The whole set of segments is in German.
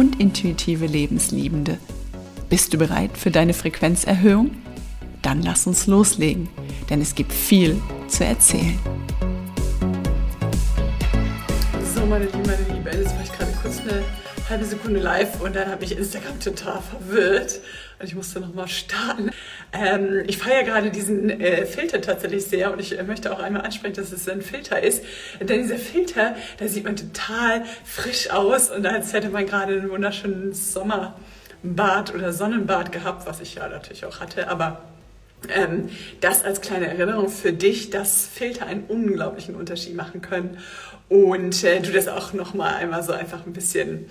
und intuitive Lebensliebende. Bist du bereit für deine Frequenzerhöhung? Dann lass uns loslegen, denn es gibt viel zu erzählen. So, meine Lieben, meine Lieben, jetzt war ich gerade kurz eine halbe Sekunde live und dann habe ich Instagram total verwirrt ich musste nochmal starten. Ähm, ich feiere gerade diesen äh, Filter tatsächlich sehr und ich äh, möchte auch einmal ansprechen, dass es ein Filter ist. Denn dieser Filter, da sieht man total frisch aus und als hätte man gerade einen wunderschönen Sommerbad oder Sonnenbad gehabt, was ich ja natürlich auch hatte, aber ähm, das als kleine Erinnerung für dich, dass Filter einen unglaublichen Unterschied machen können und äh, du das auch nochmal einmal so einfach ein bisschen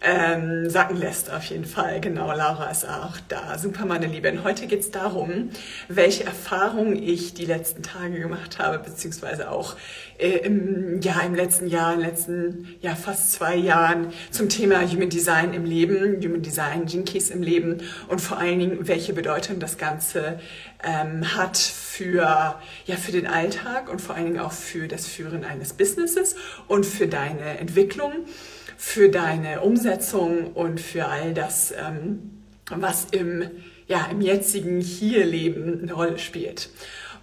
ähm, sacken lässt auf jeden Fall. Genau, Laura ist auch da. Super, meine Lieben. Heute geht es darum, welche Erfahrungen ich die letzten Tage gemacht habe, beziehungsweise auch äh, im, ja, im letzten Jahr, in den letzten ja, fast zwei Jahren zum Thema Human Design im Leben, Human Design Jinkies im Leben und vor allen Dingen, welche Bedeutung das Ganze ähm, hat für, ja, für den Alltag und vor allen Dingen auch für das Führen eines Businesses und für deine Entwicklung für deine Umsetzung und für all das, ähm, was im, ja, im jetzigen Hier-Leben eine Rolle spielt.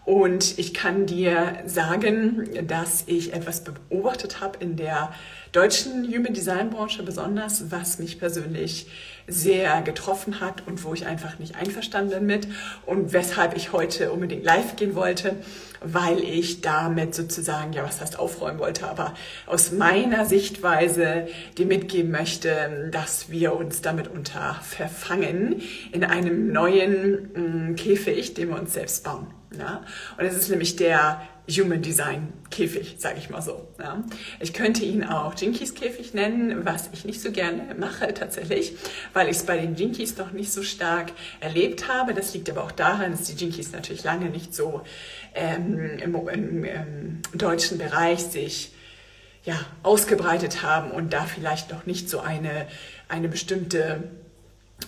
Und ich kann dir sagen, dass ich etwas beobachtet habe in der deutschen Human Design Branche besonders, was mich persönlich sehr getroffen hat und wo ich einfach nicht einverstanden bin mit und weshalb ich heute unbedingt live gehen wollte, weil ich damit sozusagen, ja, was heißt aufräumen wollte, aber aus meiner Sichtweise dir mitgeben möchte, dass wir uns damit unter verfangen in einem neuen mm, Käfig, den wir uns selbst bauen. Ja? Und es ist nämlich der Human Design Käfig, sage ich mal so. Ja. Ich könnte ihn auch Jinkies Käfig nennen, was ich nicht so gerne mache tatsächlich, weil ich es bei den Jinkies noch nicht so stark erlebt habe. Das liegt aber auch daran, dass die Jinkies natürlich lange nicht so ähm, im, im, im deutschen Bereich sich ja, ausgebreitet haben und da vielleicht noch nicht so eine, eine bestimmte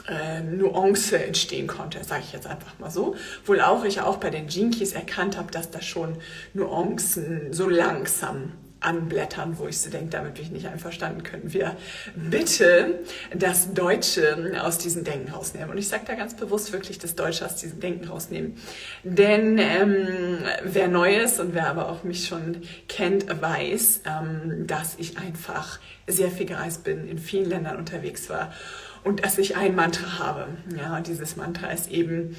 äh, Nuance entstehen konnte, sage ich jetzt einfach mal so. Wohl auch ich auch bei den Jinkies erkannt habe, dass da schon Nuancen so langsam anblättern, wo ich so denke, damit bin ich nicht einverstanden, können wir bitte das Deutsche aus diesem Denken rausnehmen. Und ich sage da ganz bewusst wirklich das Deutsche aus diesem Denken rausnehmen. Denn ähm, wer neu ist und wer aber auch mich schon kennt, weiß, ähm, dass ich einfach sehr viel gereist bin, in vielen Ländern unterwegs war und dass ich ein Mantra habe. Ja, und dieses Mantra ist eben,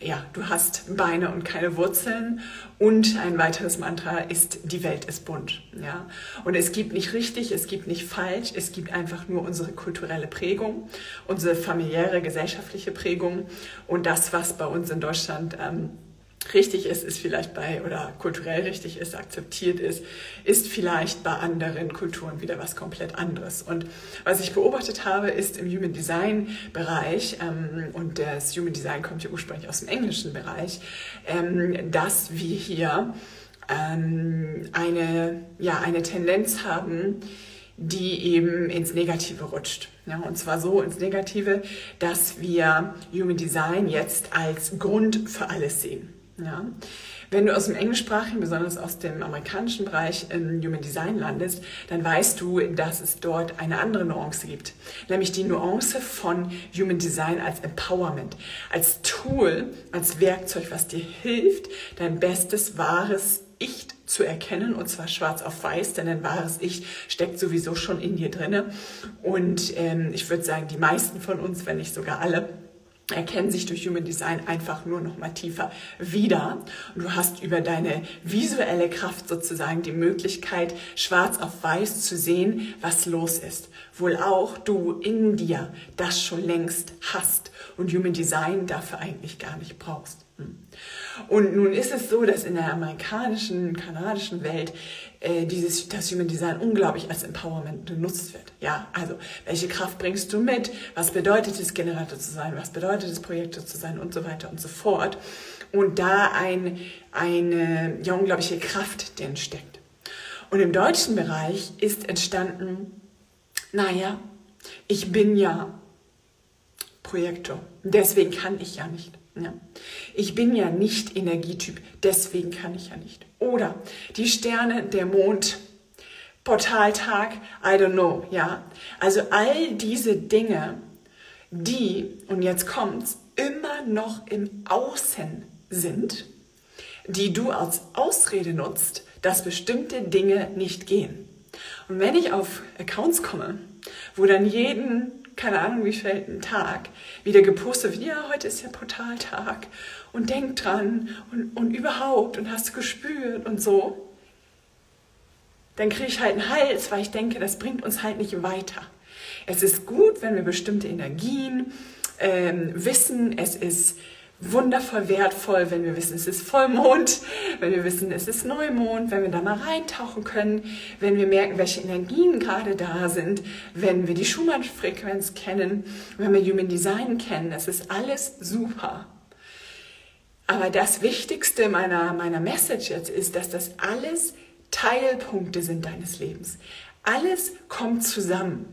ja, du hast Beine und keine Wurzeln. Und ein weiteres Mantra ist, die Welt ist bunt. Ja, und es gibt nicht richtig, es gibt nicht falsch, es gibt einfach nur unsere kulturelle Prägung, unsere familiäre, gesellschaftliche Prägung und das, was bei uns in Deutschland ähm, richtig ist, ist vielleicht bei, oder kulturell richtig ist, akzeptiert ist, ist vielleicht bei anderen Kulturen wieder was komplett anderes. Und was ich beobachtet habe, ist im Human Design Bereich, ähm, und das Human Design kommt ja ursprünglich aus dem englischen Bereich, ähm, dass wir hier ähm, eine, ja, eine Tendenz haben, die eben ins Negative rutscht. Ja, und zwar so ins Negative, dass wir Human Design jetzt als Grund für alles sehen. Ja. Wenn du aus dem englischsprachigen, besonders aus dem amerikanischen Bereich im Human Design landest, dann weißt du, dass es dort eine andere Nuance gibt. Nämlich die Nuance von Human Design als Empowerment, als Tool, als Werkzeug, was dir hilft, dein bestes, wahres Ich zu erkennen und zwar schwarz auf weiß, denn ein wahres Ich steckt sowieso schon in dir drinne. Und ähm, ich würde sagen, die meisten von uns, wenn nicht sogar alle, erkennen sich durch Human Design einfach nur noch mal tiefer wieder. Und du hast über deine visuelle Kraft sozusagen die Möglichkeit, schwarz auf weiß zu sehen, was los ist. Wohl auch du in dir das schon längst hast und Human Design dafür eigentlich gar nicht brauchst. Hm. Und nun ist es so, dass in der amerikanischen, kanadischen Welt äh, dieses, das Human Design unglaublich als Empowerment genutzt wird. Ja, also welche Kraft bringst du mit? Was bedeutet es, Generator zu sein? Was bedeutet es, Projektor zu sein? Und so weiter und so fort. Und da ein, eine ja, unglaubliche Kraft drin steckt. Und im deutschen Bereich ist entstanden, naja, ich bin ja Projektor. Deswegen kann ich ja nicht. Ja. Ich bin ja nicht Energietyp, deswegen kann ich ja nicht. Oder die Sterne, der Mond, Portaltag, I don't know, ja. Also all diese Dinge, die, und jetzt kommt's, immer noch im Außen sind, die du als Ausrede nutzt, dass bestimmte Dinge nicht gehen. Und wenn ich auf Accounts komme, wo dann jeden keine Ahnung wie viel Tag wieder gepostet wird, ja, heute ist ja Portaltag. Und denk dran und, und überhaupt und hast du gespürt und so, dann kriege ich halt einen Hals, weil ich denke, das bringt uns halt nicht weiter. Es ist gut, wenn wir bestimmte Energien ähm, wissen, es ist wundervoll wertvoll, wenn wir wissen, es ist Vollmond, wenn wir wissen, es ist Neumond, wenn wir da mal reintauchen können, wenn wir merken, welche Energien gerade da sind, wenn wir die Schumann-Frequenz kennen, wenn wir Human Design kennen. Das ist alles super. Aber das Wichtigste meiner, meiner Message jetzt ist, dass das alles Teilpunkte sind deines Lebens. Alles kommt zusammen.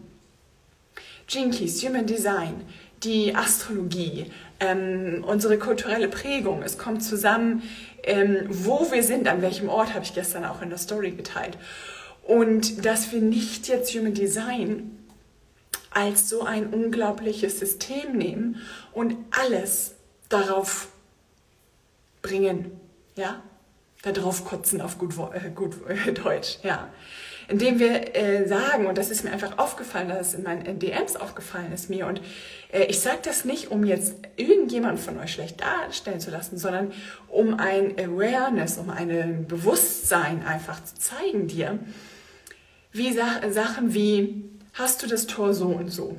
Jinkies, Human Design, die Astrologie, ähm, unsere kulturelle Prägung. Es kommt zusammen, ähm, wo wir sind, an welchem Ort, habe ich gestern auch in der Story geteilt. Und dass wir nicht jetzt Human Design als so ein unglaubliches System nehmen und alles darauf bringen, ja, darauf kotzen auf gut, äh, gut äh, Deutsch, ja indem wir äh, sagen, und das ist mir einfach aufgefallen, dass es in meinen DMs aufgefallen ist mir, und äh, ich sage das nicht, um jetzt irgendjemand von euch schlecht darstellen zu lassen, sondern um ein Awareness, um ein Bewusstsein einfach zu zeigen dir, wie Sa Sachen wie, hast du das Tor so und so?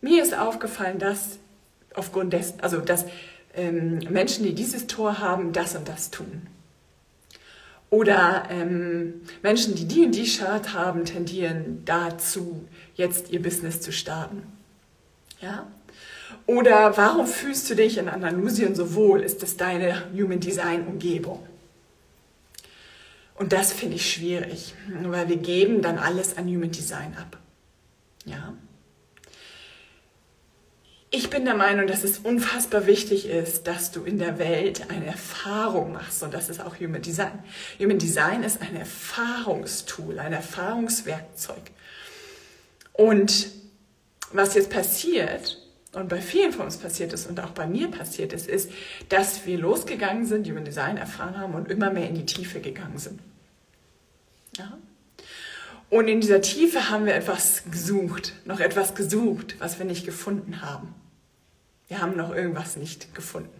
Mir ist aufgefallen, dass aufgrund dessen, also dass ähm, Menschen, die dieses Tor haben, das und das tun. Oder ähm, Menschen, die die und die Chart haben, tendieren dazu, jetzt ihr Business zu starten. Ja? Oder warum fühlst du dich in Andalusien so wohl? Ist das deine Human Design Umgebung? Und das finde ich schwierig, weil wir geben dann alles an Human Design ab. Ja? Ich bin der Meinung, dass es unfassbar wichtig ist, dass du in der Welt eine Erfahrung machst und das ist auch Human Design. Human Design ist ein Erfahrungstool, ein Erfahrungswerkzeug. Und was jetzt passiert und bei vielen von uns passiert ist und auch bei mir passiert ist, ist, dass wir losgegangen sind, Human Design erfahren haben und immer mehr in die Tiefe gegangen sind. Ja? Und in dieser Tiefe haben wir etwas gesucht, noch etwas gesucht, was wir nicht gefunden haben. Wir haben noch irgendwas nicht gefunden.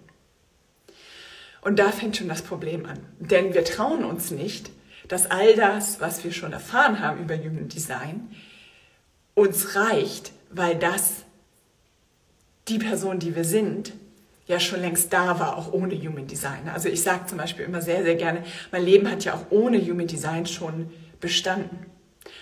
Und da fängt schon das Problem an. Denn wir trauen uns nicht, dass all das, was wir schon erfahren haben über Human Design, uns reicht, weil das die Person, die wir sind, ja schon längst da war, auch ohne Human Design. Also ich sage zum Beispiel immer sehr, sehr gerne, mein Leben hat ja auch ohne Human Design schon bestanden.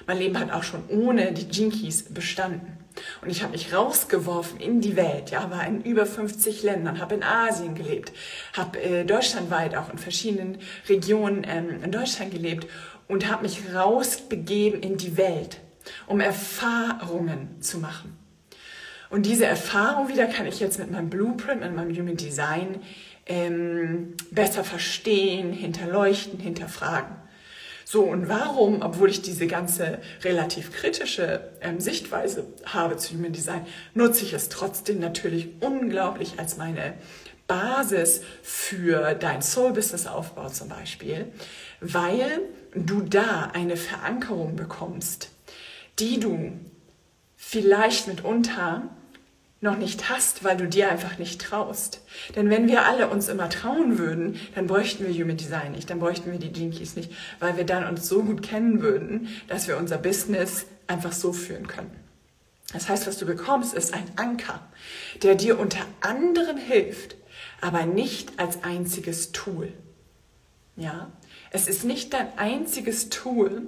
Mein Leben hat auch schon ohne die Jinkies bestanden. Und ich habe mich rausgeworfen in die Welt, ja, war in über 50 Ländern, habe in Asien gelebt, habe äh, deutschlandweit auch in verschiedenen Regionen ähm, in Deutschland gelebt und habe mich rausbegeben in die Welt, um Erfahrungen zu machen. Und diese Erfahrung wieder kann ich jetzt mit meinem Blueprint, mit meinem Human Design ähm, besser verstehen, hinterleuchten, hinterfragen. So, und warum, obwohl ich diese ganze relativ kritische ähm, Sichtweise habe zu Human Design, nutze ich es trotzdem natürlich unglaublich als meine Basis für dein Soul-Business-Aufbau zum Beispiel, weil du da eine Verankerung bekommst, die du vielleicht mitunter noch nicht hast, weil du dir einfach nicht traust. Denn wenn wir alle uns immer trauen würden, dann bräuchten wir Human Design nicht, dann bräuchten wir die Jinkies nicht, weil wir dann uns so gut kennen würden, dass wir unser Business einfach so führen können. Das heißt, was du bekommst, ist ein Anker, der dir unter anderem hilft, aber nicht als einziges Tool. Ja? Es ist nicht dein einziges Tool,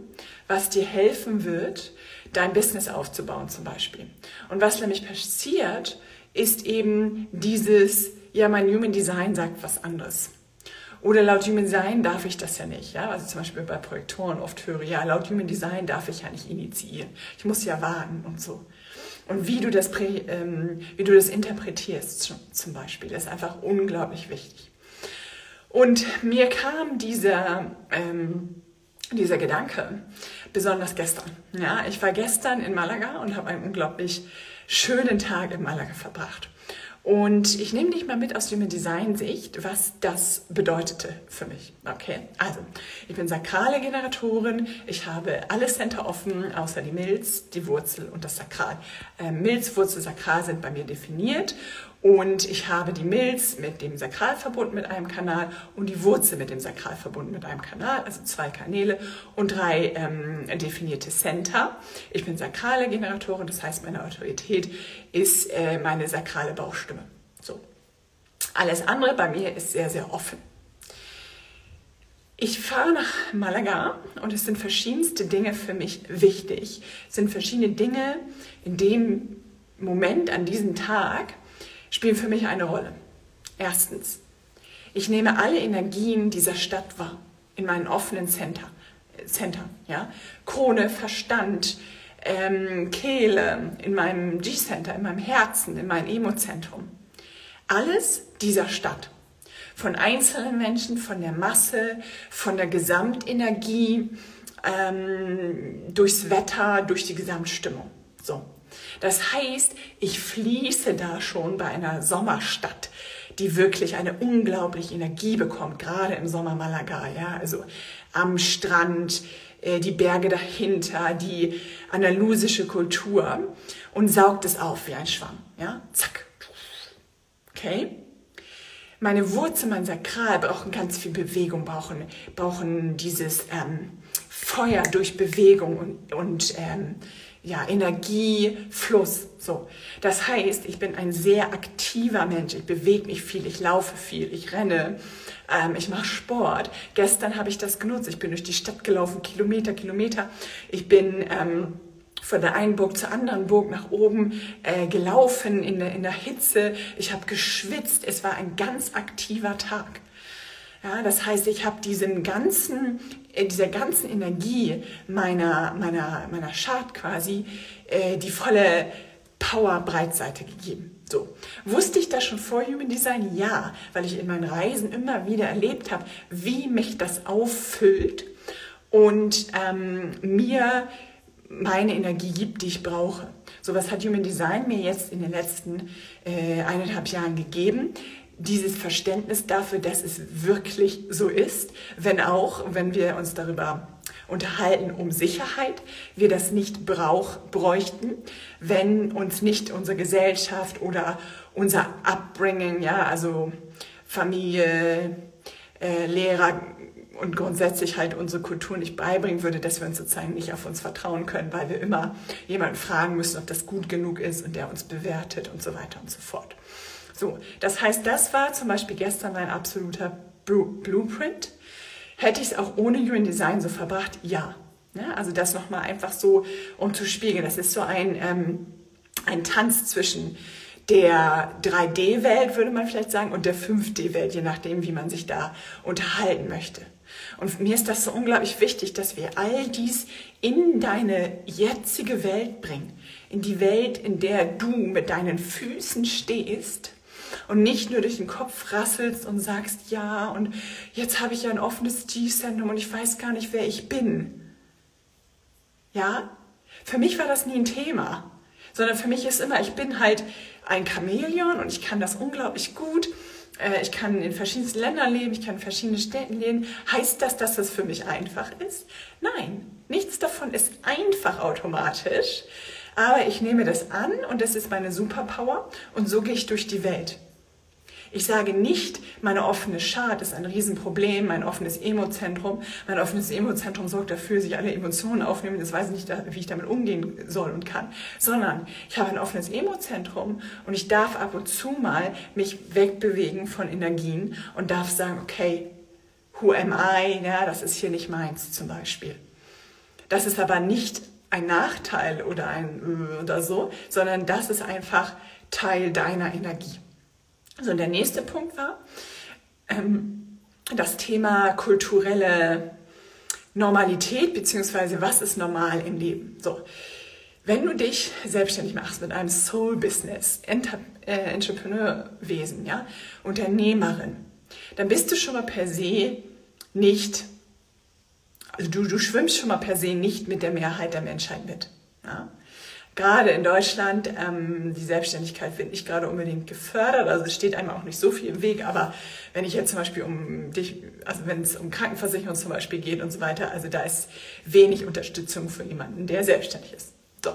was dir helfen wird, dein Business aufzubauen zum Beispiel. Und was nämlich passiert, ist eben dieses, ja, mein Human Design sagt was anderes. Oder laut Human Design darf ich das ja nicht. Ja? Also zum Beispiel bei Projektoren oft höre, ja, laut Human Design darf ich ja nicht initiieren. Ich muss ja warten und so. Und wie du das, ähm, wie du das interpretierst zum Beispiel, ist einfach unglaublich wichtig. Und mir kam dieser, ähm, dieser Gedanke besonders gestern. Ja, ich war gestern in Malaga und habe einen unglaublich schönen Tag in Malaga verbracht. Und ich nehme dich mal mit aus Human Design Sicht, was das bedeutete für mich. Okay, also ich bin sakrale Generatorin. Ich habe alle Center offen, außer die Milz, die Wurzel und das Sakral. Ähm, Milz, Wurzel, Sakral sind bei mir definiert. Und ich habe die Milz mit dem Sakralverbund mit einem Kanal und die Wurzel mit dem Sakralverbund mit einem Kanal, also zwei Kanäle und drei ähm, definierte Center. Ich bin sakrale Generatorin, das heißt, meine Autorität ist äh, meine sakrale Bauchstimme. So. Alles andere bei mir ist sehr, sehr offen. Ich fahre nach Malaga und es sind verschiedenste Dinge für mich wichtig. Es sind verschiedene Dinge in dem Moment, an diesem Tag, spielen für mich eine Rolle. Erstens, ich nehme alle Energien dieser Stadt wahr in meinen offenen Center. Center ja? Krone, Verstand, ähm, Kehle, in meinem G-Center, in meinem Herzen, in meinem Emozentrum. Alles dieser Stadt. Von einzelnen Menschen, von der Masse, von der Gesamtenergie, ähm, durchs Wetter, durch die Gesamtstimmung. So. Das heißt, ich fließe da schon bei einer Sommerstadt, die wirklich eine unglaubliche Energie bekommt, gerade im Sommer Malaga, ja, also am Strand, äh, die Berge dahinter, die andalusische Kultur und saugt es auf wie ein Schwamm, ja, zack. Okay? Meine Wurzel, mein Sakral brauchen ganz viel Bewegung, brauchen, brauchen dieses ähm, Feuer durch Bewegung und, und ähm, ja, Energie, Fluss. So. Das heißt, ich bin ein sehr aktiver Mensch. Ich bewege mich viel, ich laufe viel, ich renne, ähm, ich mache Sport. Gestern habe ich das genutzt. Ich bin durch die Stadt gelaufen, Kilometer, Kilometer. Ich bin ähm, von der einen Burg zur anderen Burg nach oben äh, gelaufen in der, in der Hitze. Ich habe geschwitzt. Es war ein ganz aktiver Tag. Ja, das heißt, ich habe diesen ganzen, dieser ganzen Energie meiner, meiner, meiner Chart quasi äh, die volle Power-Breitseite gegeben. So. Wusste ich das schon vor Human Design? Ja, weil ich in meinen Reisen immer wieder erlebt habe, wie mich das auffüllt und ähm, mir meine Energie gibt, die ich brauche. So was hat Human Design mir jetzt in den letzten äh, eineinhalb Jahren gegeben dieses Verständnis dafür, dass es wirklich so ist, wenn auch, wenn wir uns darüber unterhalten um Sicherheit, wir das nicht brauch, bräuchten, wenn uns nicht unsere Gesellschaft oder unser Upbringing, ja, also Familie, äh, Lehrer und grundsätzlich halt unsere Kultur nicht beibringen würde, dass wir uns sozusagen nicht auf uns vertrauen können, weil wir immer jemanden fragen müssen, ob das gut genug ist und der uns bewertet und so weiter und so fort. So, das heißt, das war zum Beispiel gestern mein absoluter Blueprint. Hätte ich es auch ohne Human Design so verbracht? Ja. ja also das nochmal einfach so, um zu spiegeln. Das ist so ein, ähm, ein Tanz zwischen der 3D-Welt, würde man vielleicht sagen, und der 5D-Welt, je nachdem, wie man sich da unterhalten möchte. Und mir ist das so unglaublich wichtig, dass wir all dies in deine jetzige Welt bringen. In die Welt, in der du mit deinen Füßen stehst und nicht nur durch den Kopf rasselst und sagst, ja, und jetzt habe ich ja ein offenes G-Zentrum und ich weiß gar nicht, wer ich bin. Ja, für mich war das nie ein Thema, sondern für mich ist immer, ich bin halt ein Chamäleon und ich kann das unglaublich gut. Äh, ich kann in verschiedensten Ländern leben, ich kann in verschiedenen Städten leben. Heißt das, dass das für mich einfach ist? Nein, nichts davon ist einfach automatisch. Aber ich nehme das an und das ist meine Superpower und so gehe ich durch die Welt. Ich sage nicht, meine offene Chart ist ein Riesenproblem, mein offenes Emozentrum. Mein offenes Emozentrum sorgt dafür, dass ich alle Emotionen aufnehme. Das weiß ich nicht, wie ich damit umgehen soll und kann. Sondern ich habe ein offenes Emozentrum und ich darf ab und zu mal mich wegbewegen von Energien und darf sagen, okay, who am I, ja, das ist hier nicht meins zum Beispiel. Das ist aber nicht ein Nachteil oder ein äh, oder so, sondern das ist einfach Teil deiner Energie. So, und der nächste Punkt war ähm, das Thema kulturelle Normalität, beziehungsweise was ist normal im Leben. So, wenn du dich selbstständig machst mit einem Soul-Business, äh, Entrepreneurwesen, ja, Unternehmerin, dann bist du schon mal per se nicht, also du, du schwimmst schon mal per se nicht mit der Mehrheit der Menschheit mit. Ja? Gerade in Deutschland, ähm, die Selbstständigkeit wird nicht gerade unbedingt gefördert, also es steht einem auch nicht so viel im Weg, aber wenn ich jetzt zum Beispiel um dich, also wenn es um Krankenversicherung zum Beispiel geht und so weiter, also da ist wenig Unterstützung für jemanden, der selbstständig ist. So.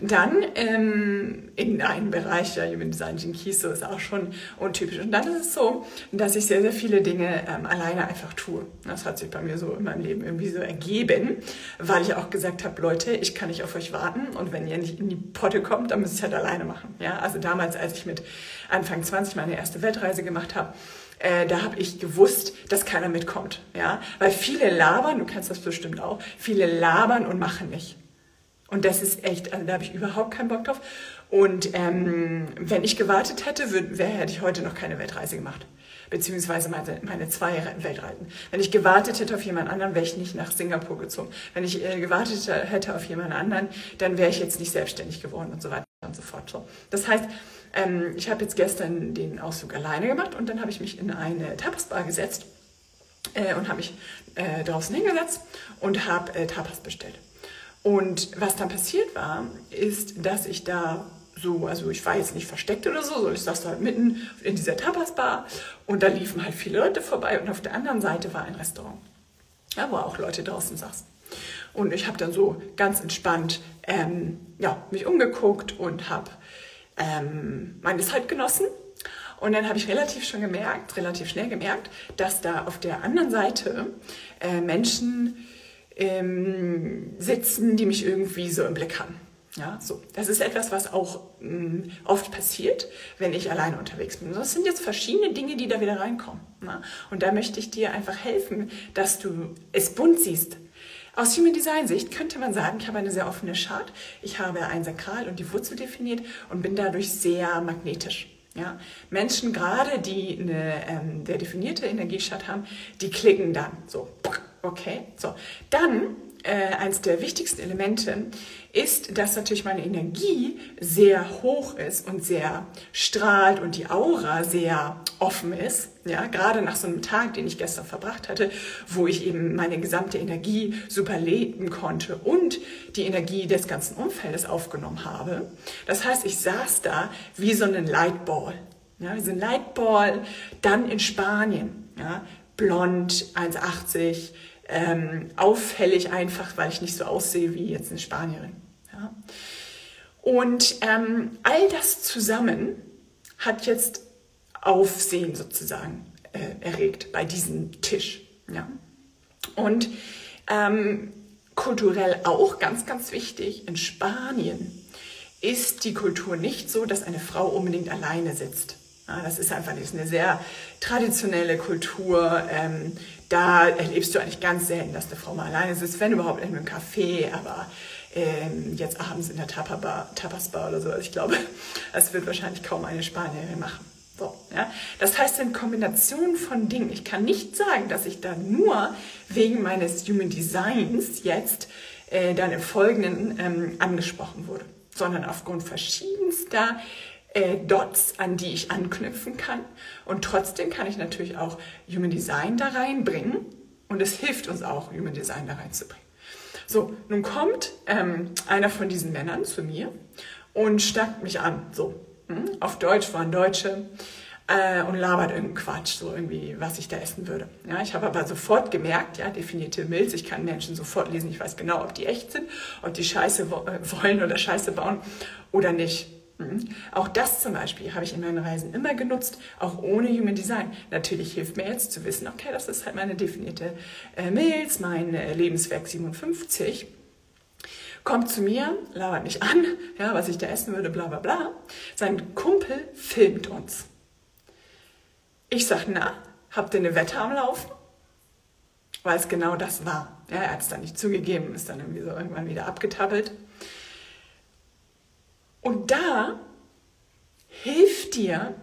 Dann ähm, in einem Bereich, ja, Human Design Keys, so ist auch schon untypisch. Und dann ist es so, dass ich sehr, sehr viele Dinge ähm, alleine einfach tue. Das hat sich bei mir so in meinem Leben irgendwie so ergeben, weil ich auch gesagt habe, Leute, ich kann nicht auf euch warten und wenn ihr nicht in die Potte kommt, dann müsst ihr es halt alleine machen. Ja, also damals, als ich mit Anfang 20 meine erste Weltreise gemacht habe, äh, da habe ich gewusst, dass keiner mitkommt. Ja? Weil viele labern, du kennst das bestimmt auch, viele labern und machen nicht. Und das ist echt, also da habe ich überhaupt keinen Bock drauf. Und ähm, wenn ich gewartet hätte, würd, wär, hätte ich heute noch keine Weltreise gemacht. Beziehungsweise meine, meine zwei Weltreisen. Wenn ich gewartet hätte auf jemand anderen, wäre ich nicht nach Singapur gezogen. Wenn ich äh, gewartet hätte auf jemand anderen, dann wäre ich jetzt nicht selbstständig geworden und so weiter und so fort. So. Das heißt, ähm, ich habe jetzt gestern den Ausflug alleine gemacht und dann habe ich mich in eine Tapasbar gesetzt äh, und habe mich äh, draußen hingesetzt und habe äh, Tapas bestellt. Und was dann passiert war, ist, dass ich da so, also ich war jetzt nicht versteckt oder so, sondern ich saß da halt mitten in dieser Tapasbar und da liefen halt viele Leute vorbei und auf der anderen Seite war ein Restaurant, ja, wo auch Leute draußen saßen. Und ich habe dann so ganz entspannt ähm, ja, mich umgeguckt und habe ähm, meine Zeit genossen. Und dann habe ich relativ schon gemerkt, relativ schnell gemerkt, dass da auf der anderen Seite äh, Menschen ähm, sitzen, die mich irgendwie so im Blick haben. Ja, so. Das ist etwas, was auch mh, mm, oft passiert, wenn ich alleine unterwegs bin. Das sind jetzt verschiedene Dinge, die da wieder reinkommen. Ne? Und da möchte ich dir einfach helfen, dass du es bunt siehst. Aus Human Design Sicht könnte man sagen, ich habe eine sehr offene Chart. Ich habe ein Sakral und die Wurzel definiert und bin dadurch sehr magnetisch. Ja? Menschen gerade, die eine ähm, der definierte Energiechart haben, die klicken dann so Okay, so. Dann, äh, eins der wichtigsten Elemente ist, dass natürlich meine Energie sehr hoch ist und sehr strahlt und die Aura sehr offen ist. Ja, gerade nach so einem Tag, den ich gestern verbracht hatte, wo ich eben meine gesamte Energie super leben konnte und die Energie des ganzen Umfeldes aufgenommen habe. Das heißt, ich saß da wie so ein Lightball. Ja, wie so ein Lightball, dann in Spanien. Ja, blond, 1,80, ähm, auffällig einfach, weil ich nicht so aussehe wie jetzt eine Spanierin. Ja. Und ähm, all das zusammen hat jetzt Aufsehen sozusagen äh, erregt bei diesem Tisch. Ja. Und ähm, kulturell auch ganz, ganz wichtig, in Spanien ist die Kultur nicht so, dass eine Frau unbedingt alleine sitzt. Ja, das ist einfach das ist eine sehr traditionelle Kultur. Ähm, da erlebst du eigentlich ganz selten, dass eine Frau mal alleine sitzt, wenn überhaupt in einem Café, aber ähm, jetzt abends in der Tapas-Bar Tapas oder so. Ich glaube, das wird wahrscheinlich kaum eine Spanierin machen. So, ja? Das heißt, in Kombination von Dingen. Ich kann nicht sagen, dass ich da nur wegen meines Human Designs jetzt äh, dann im Folgenden ähm, angesprochen wurde, sondern aufgrund verschiedenster äh, Dots, an die ich anknüpfen kann. Und trotzdem kann ich natürlich auch Human Design da reinbringen. Und es hilft uns auch, Human Design da reinzubringen. So, nun kommt ähm, einer von diesen Männern zu mir und stackt mich an. So, hm? auf Deutsch waren Deutsche äh, und labert irgendeinen Quatsch, so irgendwie, was ich da essen würde. Ja, ich habe aber sofort gemerkt, ja, definierte Milz, ich kann Menschen sofort lesen, ich weiß genau, ob die echt sind, ob die Scheiße äh, wollen oder Scheiße bauen oder nicht. Mhm. Auch das zum Beispiel habe ich in meinen Reisen immer genutzt, auch ohne Human Design. Natürlich hilft mir jetzt zu wissen, okay, das ist halt meine definierte äh, Milz, mein äh, Lebenswerk 57. Kommt zu mir, labert mich an, ja, was ich da essen würde, bla bla bla. Sein Kumpel filmt uns. Ich sage, na, habt ihr eine Wette am Laufen? weil es genau das war. Ja, er hat es dann nicht zugegeben, ist dann irgendwie so irgendwann wieder abgetappelt. Und da hilft dir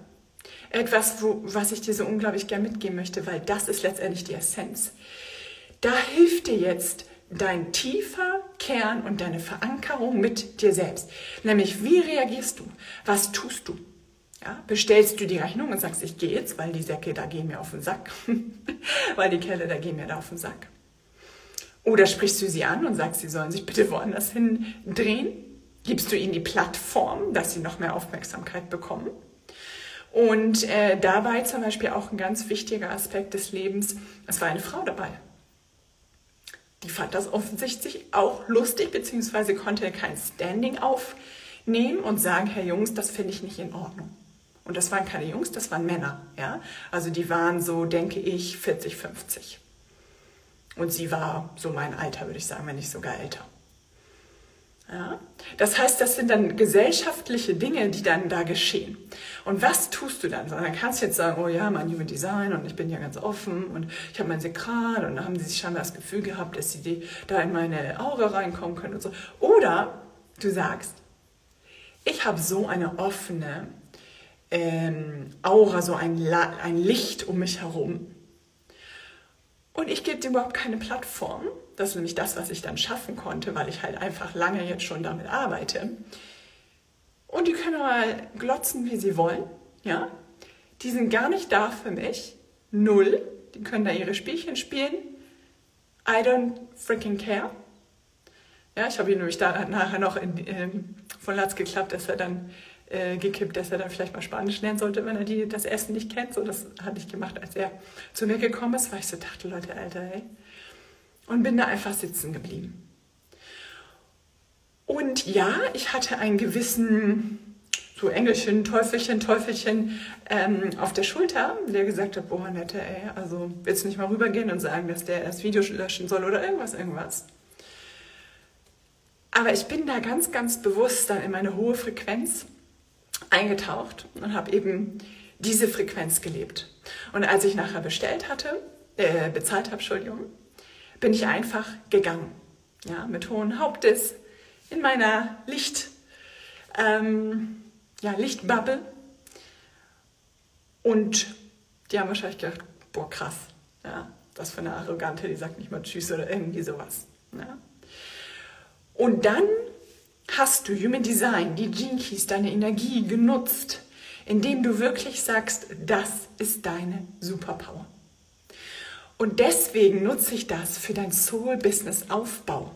etwas, wo, was ich dir so unglaublich gern mitgeben möchte, weil das ist letztendlich die Essenz. Da hilft dir jetzt dein tiefer Kern und deine Verankerung mit dir selbst. Nämlich, wie reagierst du? Was tust du? Ja, bestellst du die Rechnung und sagst, ich gehe jetzt, weil die Säcke da gehen mir auf den Sack, weil die Kelle da gehen mir da auf den Sack. Oder sprichst du sie an und sagst, sie sollen sich bitte woanders hindrehen? Gibst du ihnen die Plattform, dass sie noch mehr Aufmerksamkeit bekommen? Und äh, dabei zum Beispiel auch ein ganz wichtiger Aspekt des Lebens, es war eine Frau dabei. Die fand das offensichtlich auch lustig, beziehungsweise konnte kein Standing aufnehmen und sagen, Herr Jungs, das finde ich nicht in Ordnung. Und das waren keine Jungs, das waren Männer. Ja? Also die waren so, denke ich, 40, 50. Und sie war so mein Alter, würde ich sagen, wenn nicht sogar älter. Ja? Das heißt, das sind dann gesellschaftliche Dinge, die dann da geschehen. Und was tust du dann? Dann kannst du jetzt sagen, oh ja, mein Human Design und ich bin ja ganz offen und ich habe mein Sekret und dann haben sie sich schon das Gefühl gehabt, dass sie da in meine Aura reinkommen können und so. Oder du sagst, ich habe so eine offene ähm, Aura, so ein, ein Licht um mich herum. Und ich gebe dir überhaupt keine Plattform. Das ist nämlich das, was ich dann schaffen konnte, weil ich halt einfach lange jetzt schon damit arbeite. Und die können mal glotzen, wie sie wollen. Ja? Die sind gar nicht da für mich. Null. Die können da ihre Spielchen spielen. I don't freaking care. Ja, ich habe ihn nämlich da nachher noch in, in, von Latz geklappt, dass er dann äh, gekippt, dass er dann vielleicht mal Spanisch lernen sollte, wenn er die, das Essen nicht kennt. So, das hatte ich gemacht, als er zu mir gekommen ist, weil ich so dachte, Leute, Alter, ey. Und bin da einfach sitzen geblieben. Und ja, ich hatte einen gewissen, so Engelchen, Teufelchen, Teufelchen ähm, auf der Schulter, der gesagt hat, boah, nette, ey, also willst du nicht mal rübergehen und sagen, dass der das Video löschen soll oder irgendwas, irgendwas. Aber ich bin da ganz, ganz bewusst dann in meine hohe Frequenz eingetaucht und habe eben diese Frequenz gelebt. Und als ich nachher bestellt hatte, äh, bezahlt habe, Entschuldigung, bin ich einfach gegangen. Ja, mit hohen Hauptes in meiner Licht, ähm, ja, Lichtbubble. Und die haben wahrscheinlich gedacht, boah, krass, ja, was für eine Arrogante, die sagt nicht mal Tschüss oder irgendwie sowas. Ja. Und dann hast du Human Design, die Gene deine Energie genutzt, indem du wirklich sagst, das ist deine Superpower. Und deswegen nutze ich das für dein Soul-Business-Aufbau.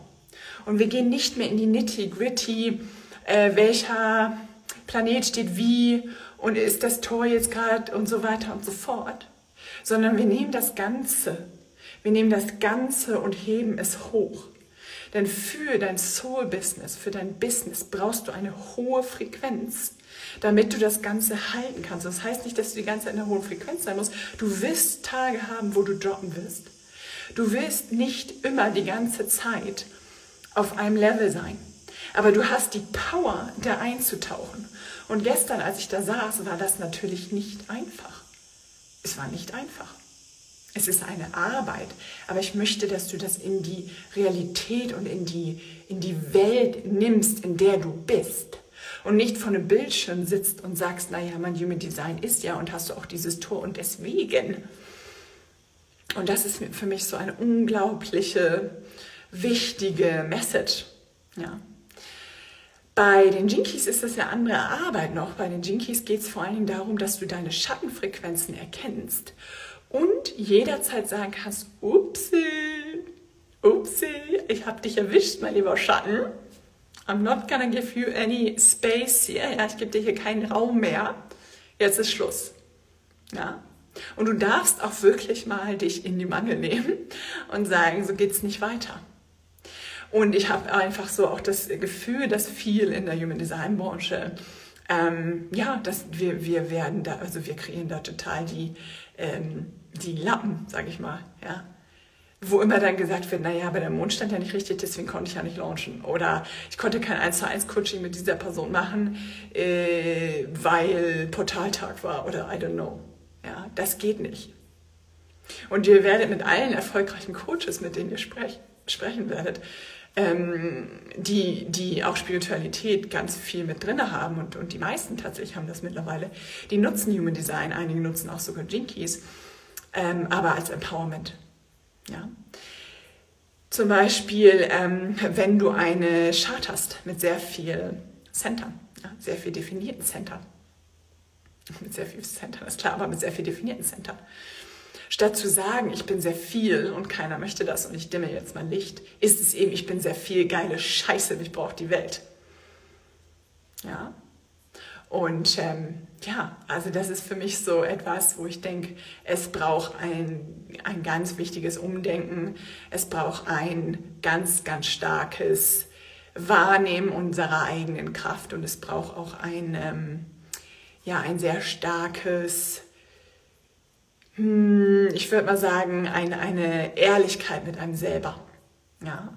Und wir gehen nicht mehr in die Nitty-Gritty, äh, welcher Planet steht wie und ist das Tor jetzt gerade und so weiter und so fort, sondern wir nehmen das Ganze, wir nehmen das Ganze und heben es hoch. Denn für dein Soul-Business, für dein Business brauchst du eine hohe Frequenz, damit du das Ganze halten kannst. Das heißt nicht, dass du die ganze Zeit in einer hohen Frequenz sein musst. Du wirst Tage haben, wo du droppen wirst. Du wirst nicht immer die ganze Zeit auf einem Level sein. Aber du hast die Power, da einzutauchen. Und gestern, als ich da saß, war das natürlich nicht einfach. Es war nicht einfach. Es ist eine Arbeit, aber ich möchte, dass du das in die Realität und in die, in die Welt nimmst, in der du bist. Und nicht vor einem Bildschirm sitzt und sagst, naja, mein Human Design ist ja und hast du auch dieses Tor und deswegen. Und das ist für mich so eine unglaubliche, wichtige Message. Ja. Bei den Jinkies ist das eine andere Arbeit noch. Bei den Jinkies geht es vor allen Dingen darum, dass du deine Schattenfrequenzen erkennst und jederzeit sagen kannst, upsi, upsi, ich habe dich erwischt, mein lieber Schatten. I'm not gonna give you any space here. Ja, ich gebe dir hier keinen Raum mehr. Jetzt ist Schluss. Ja. Und du darfst auch wirklich mal dich in die Mangel nehmen und sagen, so geht's nicht weiter. Und ich habe einfach so auch das Gefühl, dass viel in der Human Design Branche, ähm, ja, dass wir, wir werden da, also wir kreieren da total die, ähm, die Lappen, sage ich mal, ja. Wo immer dann gesagt wird, naja, aber der Mond stand ja nicht richtig, deswegen konnte ich ja nicht launchen. Oder ich konnte kein 1 zu 1 Coaching mit dieser Person machen, äh, weil Portaltag war oder I don't know. Ja, das geht nicht. Und ihr werdet mit allen erfolgreichen Coaches, mit denen ihr sprech, sprechen werdet, ähm, die, die auch Spiritualität ganz viel mit drin haben und, und die meisten tatsächlich haben das mittlerweile, die nutzen Human Design, einige nutzen auch sogar Jinkies, ähm, aber als Empowerment. Ja? Zum Beispiel, ähm, wenn du eine Chart hast mit sehr viel Centern, ja, sehr viel definierten Centern. Mit sehr viel Centern, ist klar, aber mit sehr viel definierten Centern. Statt zu sagen, ich bin sehr viel und keiner möchte das und ich dimme jetzt mein Licht, ist es eben, ich bin sehr viel geile Scheiße, ich brauche die Welt. Ja. Und ähm, ja, also das ist für mich so etwas, wo ich denke, es braucht ein, ein ganz wichtiges Umdenken. Es braucht ein ganz, ganz starkes Wahrnehmen unserer eigenen Kraft und es braucht auch ein, ähm, ja, ein sehr starkes ich würde mal sagen, eine, eine Ehrlichkeit mit einem selber. Ja.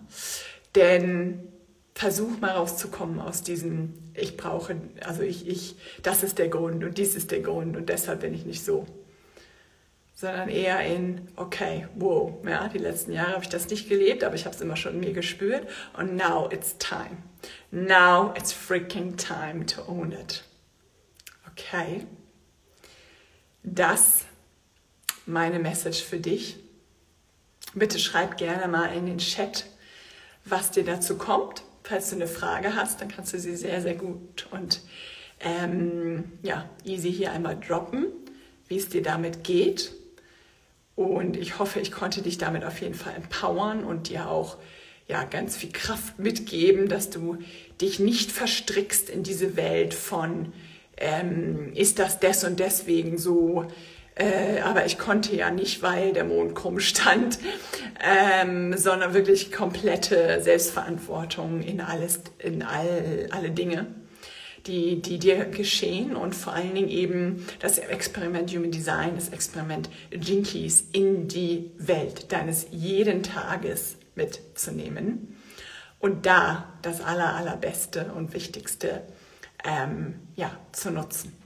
Denn versuch mal rauszukommen aus diesem, ich brauche, also ich, ich, das ist der Grund und dies ist der Grund und deshalb bin ich nicht so. Sondern eher in, okay, wow, ja, die letzten Jahre habe ich das nicht gelebt, aber ich habe es immer schon in mir gespürt und now it's time. Now it's freaking time to own it. Okay. Das meine Message für dich. Bitte schreib gerne mal in den Chat, was dir dazu kommt. Falls du eine Frage hast, dann kannst du sie sehr, sehr gut und ähm, ja, easy hier einmal droppen, wie es dir damit geht. Und ich hoffe, ich konnte dich damit auf jeden Fall empowern und dir auch ja, ganz viel Kraft mitgeben, dass du dich nicht verstrickst in diese Welt von, ähm, ist das des und deswegen so, äh, aber ich konnte ja nicht, weil der Mond krumm stand, ähm, sondern wirklich komplette Selbstverantwortung in alles, in all, alle Dinge, die, die dir geschehen und vor allen Dingen eben das Experiment Human Design, das Experiment Jinkies in die Welt deines jeden Tages mitzunehmen und da das aller, allerbeste und wichtigste ähm, ja, zu nutzen.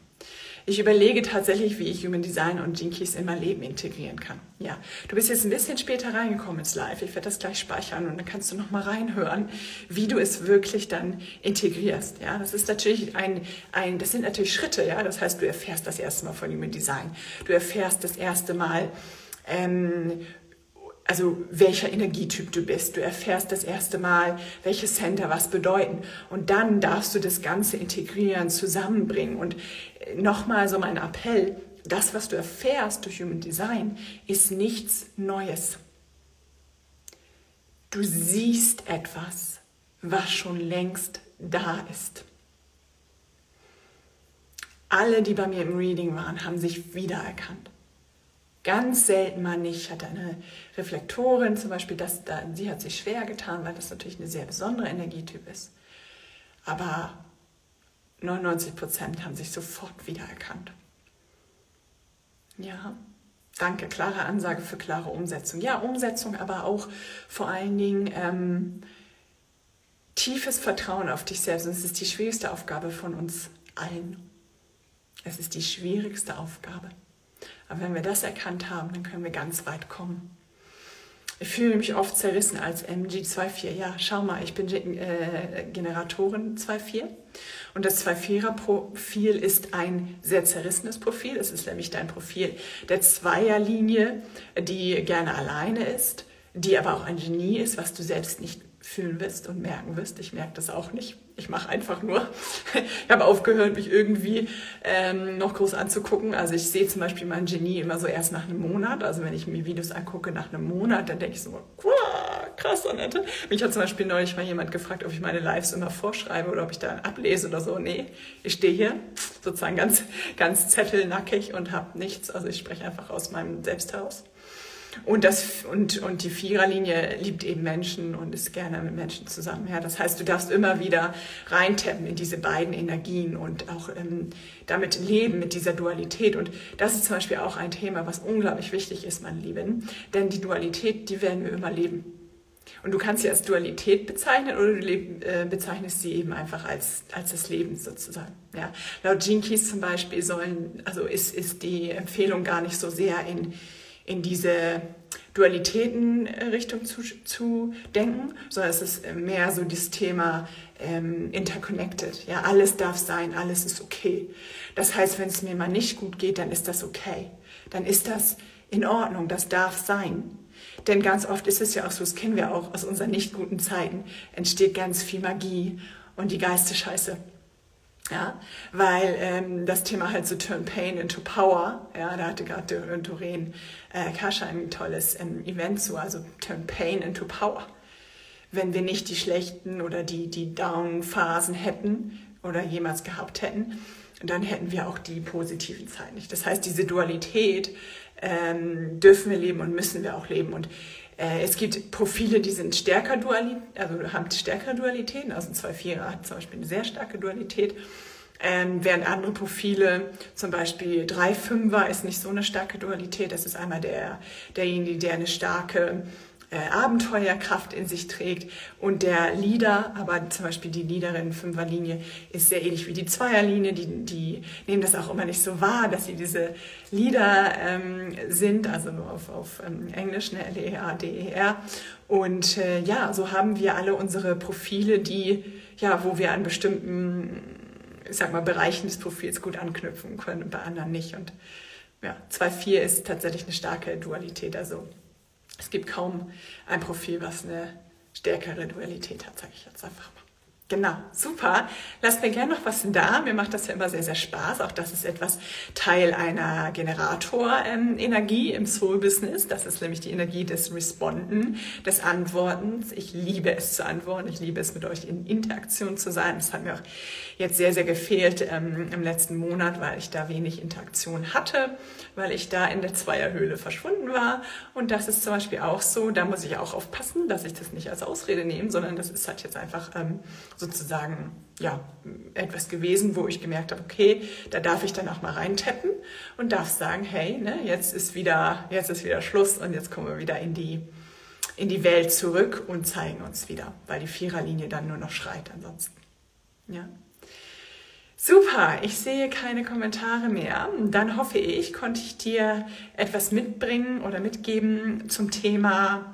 Ich überlege tatsächlich, wie ich Human Design und Jinkies in mein Leben integrieren kann. Ja, du bist jetzt ein bisschen später reingekommen ins Live. Ich werde das gleich speichern und dann kannst du noch mal reinhören, wie du es wirklich dann integrierst. Ja, das ist natürlich ein, ein, das sind natürlich Schritte. Ja, das heißt, du erfährst das erste Mal von Human Design. Du erfährst das erste Mal ähm, also welcher Energietyp du bist. Du erfährst das erste Mal, welche Center was bedeuten. Und dann darfst du das Ganze integrieren, zusammenbringen. Und äh, nochmal so mein Appell, das, was du erfährst durch Human Design, ist nichts Neues. Du siehst etwas, was schon längst da ist. Alle, die bei mir im Reading waren, haben sich wiedererkannt. Ganz selten mal nicht. Ich hatte eine Reflektorin zum Beispiel, das, da, sie hat sich schwer getan, weil das natürlich eine sehr besondere Energietyp ist. Aber 99 Prozent haben sich sofort wiedererkannt. Ja, danke. Klare Ansage für klare Umsetzung. Ja, Umsetzung, aber auch vor allen Dingen ähm, tiefes Vertrauen auf dich selbst. Und es ist die schwierigste Aufgabe von uns allen. Es ist die schwierigste Aufgabe. Aber wenn wir das erkannt haben, dann können wir ganz weit kommen. Ich fühle mich oft zerrissen als MG24. Ja, schau mal, ich bin äh, Generatorin 2.4 und das 2.4er-Profil ist ein sehr zerrissenes Profil. Es ist nämlich dein Profil der Zweierlinie, die gerne alleine ist, die aber auch ein Genie ist, was du selbst nicht fühlen wirst und merken wirst. Ich merke das auch nicht. Ich mache einfach nur. ich habe aufgehört, mich irgendwie ähm, noch groß anzugucken. Also ich sehe zum Beispiel mein Genie immer so erst nach einem Monat. Also wenn ich mir Videos angucke nach einem Monat, dann denke ich so, krass, Annette. Mich hat zum Beispiel neulich mal jemand gefragt, ob ich meine Lives immer vorschreibe oder ob ich da ablese oder so. Nee, ich stehe hier sozusagen ganz, ganz zettelnackig und habe nichts. Also ich spreche einfach aus meinem Selbst heraus. Und, das, und, und die Viererlinie liebt eben Menschen und ist gerne mit Menschen zusammen. Ja, das heißt, du darfst immer wieder reintappen in diese beiden Energien und auch ähm, damit leben, mit dieser Dualität. Und das ist zum Beispiel auch ein Thema, was unglaublich wichtig ist, meine Lieben. Denn die Dualität, die werden wir immer leben. Und du kannst sie als Dualität bezeichnen oder du äh, bezeichnest sie eben einfach als, als das Leben sozusagen. Ja. Laut Keys zum Beispiel sollen, also ist, ist die Empfehlung gar nicht so sehr in in diese Dualitätenrichtung zu, zu denken, sondern es ist mehr so das Thema ähm, interconnected. Ja, alles darf sein, alles ist okay. Das heißt, wenn es mir mal nicht gut geht, dann ist das okay. Dann ist das in Ordnung, das darf sein. Denn ganz oft ist es ja auch so, das kennen wir auch aus unseren nicht guten Zeiten, entsteht ganz viel Magie und die Geiste Scheiße. Ja, weil ähm, das Thema halt so Turn Pain into Power, ja, da hatte gerade Doreen äh, Kascha ein tolles ähm, Event zu, also Turn Pain into Power. Wenn wir nicht die schlechten oder die, die Down-Phasen hätten oder jemals gehabt hätten, dann hätten wir auch die positiven Zeiten nicht. Das heißt, diese Dualität ähm, dürfen wir leben und müssen wir auch leben. Und es gibt Profile, die sind stärker Dualität, also haben stärkere Dualitäten. Also ein 2-4er hat zum Beispiel eine sehr starke Dualität. Ähm, während andere Profile, zum Beispiel 3-5er, ist nicht so eine starke Dualität. Das ist einmal der, derjenige, der eine starke äh, Abenteuerkraft in sich trägt. Und der Leader, aber zum Beispiel die Leaderin Fünferlinie, ist sehr ähnlich wie die Zweierlinie. Die, die nehmen das auch immer nicht so wahr, dass sie diese Leader ähm, sind, also nur auf, auf ähm, Englisch, ne, L-E-A-D-E-R. Und äh, ja, so haben wir alle unsere Profile, die, ja, wo wir an bestimmten, ich sag mal, Bereichen des Profils gut anknüpfen können und bei anderen nicht. Und ja, 2-4 ist tatsächlich eine starke Dualität, also es gibt kaum ein Profil, was eine stärkere Dualität hat, sage ich jetzt einfach mal. Genau, super. Lasst mir gerne noch was da. Mir macht das ja immer sehr, sehr Spaß. Auch das ist etwas Teil einer Generator-Energie im Soul-Business. Das ist nämlich die Energie des Responden, des Antwortens. Ich liebe es zu antworten. Ich liebe es, mit euch in Interaktion zu sein. Das hat mir auch jetzt sehr, sehr gefehlt ähm, im letzten Monat, weil ich da wenig Interaktion hatte, weil ich da in der Zweierhöhle verschwunden war. Und das ist zum Beispiel auch so. Da muss ich auch aufpassen, dass ich das nicht als Ausrede nehme, sondern das ist halt jetzt einfach ähm, sozusagen ja, etwas gewesen, wo ich gemerkt habe, okay, da darf ich dann auch mal reintappen und darf sagen, hey, ne, jetzt ist wieder, jetzt ist wieder Schluss und jetzt kommen wir wieder in die, in die Welt zurück und zeigen uns wieder, weil die Viererlinie dann nur noch schreit ansonsten. Ja. Super, ich sehe keine Kommentare mehr. Dann hoffe ich, konnte ich dir etwas mitbringen oder mitgeben zum Thema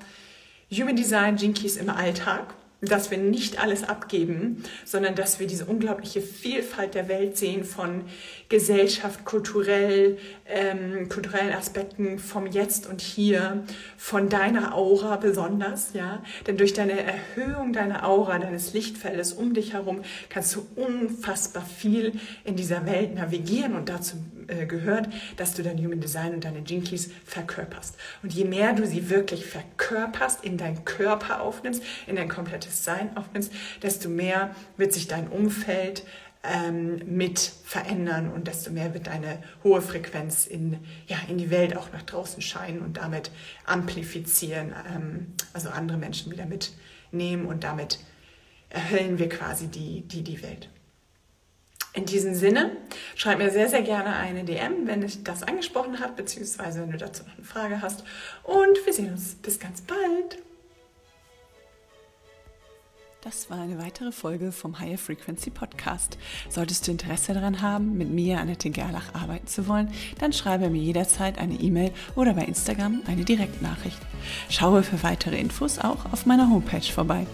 Human Design Jinkies im Alltag dass wir nicht alles abgeben, sondern dass wir diese unglaubliche Vielfalt der Welt sehen von Gesellschaft, kulturell, ähm, kulturellen Aspekten vom Jetzt und Hier, von deiner Aura besonders, ja. Denn durch deine Erhöhung deiner Aura, deines Lichtfeldes um dich herum, kannst du unfassbar viel in dieser Welt navigieren und dazu äh, gehört, dass du dein Human Design und deine Jinkies verkörperst. Und je mehr du sie wirklich verkörperst, in deinen Körper aufnimmst, in dein komplettes Sein aufnimmst, desto mehr wird sich dein Umfeld ähm, mit verändern und desto mehr wird deine hohe Frequenz in, ja, in die Welt auch nach draußen scheinen und damit amplifizieren, ähm, also andere Menschen wieder mitnehmen und damit erhöhen wir quasi die, die, die Welt. In diesem Sinne, schreib mir sehr, sehr gerne eine DM, wenn dich das angesprochen hat, beziehungsweise wenn du dazu noch eine Frage hast. Und wir sehen uns bis ganz bald. Das war eine weitere Folge vom Higher Frequency Podcast. Solltest du Interesse daran haben, mit mir, Annette Gerlach, arbeiten zu wollen, dann schreibe mir jederzeit eine E-Mail oder bei Instagram eine Direktnachricht. Schaue für weitere Infos auch auf meiner Homepage vorbei.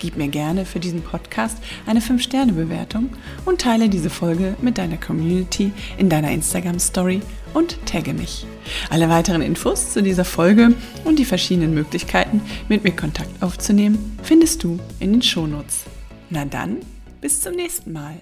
Gib mir gerne für diesen Podcast eine 5-Sterne-Bewertung und teile diese Folge mit deiner Community in deiner Instagram-Story und tagge mich. Alle weiteren Infos zu dieser Folge und die verschiedenen Möglichkeiten, mit mir Kontakt aufzunehmen, findest du in den Shownotes. Na dann, bis zum nächsten Mal.